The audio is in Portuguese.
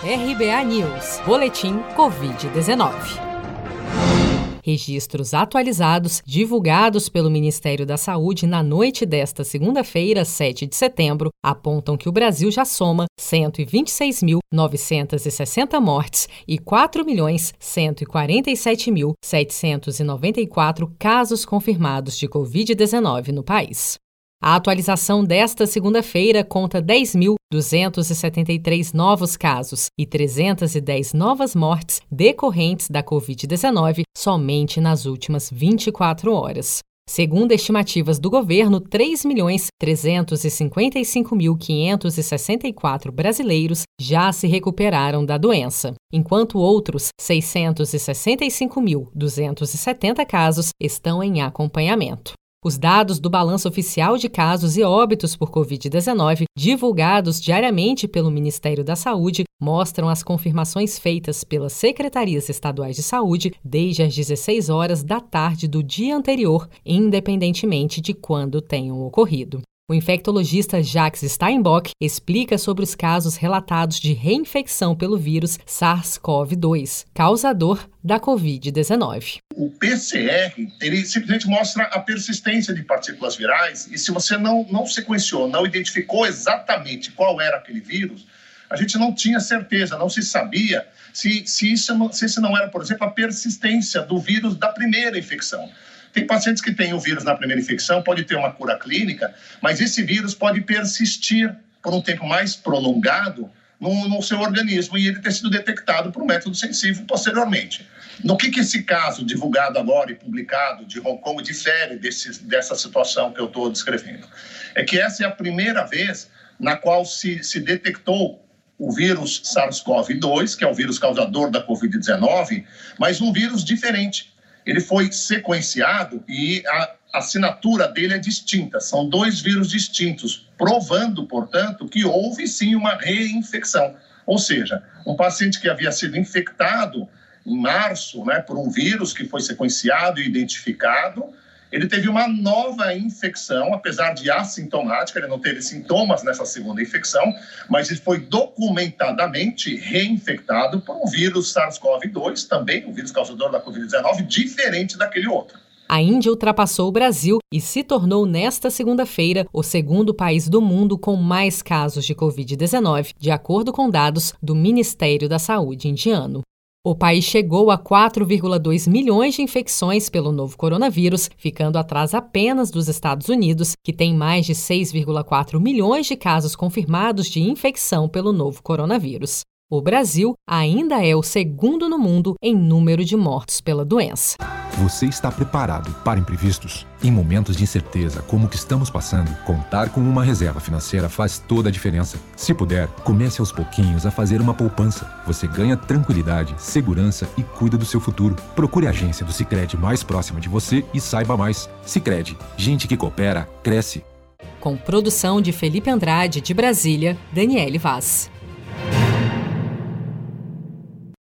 RBA News, Boletim Covid-19. Registros atualizados divulgados pelo Ministério da Saúde na noite desta segunda-feira, 7 de setembro, apontam que o Brasil já soma 126.960 mortes e 4.147.794 casos confirmados de Covid-19 no país. A atualização desta segunda-feira conta 10.273 novos casos e 310 novas mortes decorrentes da Covid-19 somente nas últimas 24 horas. Segundo estimativas do governo, 3.355.564 brasileiros já se recuperaram da doença, enquanto outros 665.270 casos estão em acompanhamento. Os dados do balanço oficial de casos e óbitos por Covid-19, divulgados diariamente pelo Ministério da Saúde, mostram as confirmações feitas pelas secretarias estaduais de saúde desde as 16 horas da tarde do dia anterior, independentemente de quando tenham ocorrido. O infectologista Jacques Steinbock explica sobre os casos relatados de reinfecção pelo vírus SARS-CoV-2, causador da Covid-19. O PCR, ele simplesmente mostra a persistência de partículas virais e se você não, não sequenciou, não identificou exatamente qual era aquele vírus, a gente não tinha certeza, não se sabia se, se, isso, se isso não era, por exemplo, a persistência do vírus da primeira infecção. Tem pacientes que têm o vírus na primeira infecção, pode ter uma cura clínica, mas esse vírus pode persistir por um tempo mais prolongado no, no seu organismo e ele ter sido detectado por um método sensível posteriormente. No que, que esse caso divulgado agora e publicado de Hong Kong difere desse, dessa situação que eu estou descrevendo? É que essa é a primeira vez na qual se, se detectou o vírus SARS-CoV-2, que é o vírus causador da Covid-19, mas um vírus diferente, ele foi sequenciado e a assinatura dele é distinta. São dois vírus distintos, provando, portanto, que houve sim uma reinfecção. Ou seja, um paciente que havia sido infectado em março né, por um vírus que foi sequenciado e identificado, ele teve uma nova infecção, apesar de assintomática, ele não teve sintomas nessa segunda infecção, mas ele foi documentadamente reinfectado por um vírus SARS-CoV-2, também um vírus causador da Covid-19, diferente daquele outro. A Índia ultrapassou o Brasil e se tornou nesta segunda-feira o segundo país do mundo com mais casos de Covid-19, de acordo com dados do Ministério da Saúde indiano. O país chegou a 4,2 milhões de infecções pelo novo coronavírus, ficando atrás apenas dos Estados Unidos, que tem mais de 6,4 milhões de casos confirmados de infecção pelo novo coronavírus. O Brasil ainda é o segundo no mundo em número de mortos pela doença. Você está preparado para imprevistos? Em momentos de incerteza como o que estamos passando, contar com uma reserva financeira faz toda a diferença. Se puder, comece aos pouquinhos a fazer uma poupança. Você ganha tranquilidade, segurança e cuida do seu futuro. Procure a agência do Sicredi mais próxima de você e saiba mais. Sicredi, gente que coopera cresce. Com produção de Felipe Andrade de Brasília, Daniele Vaz.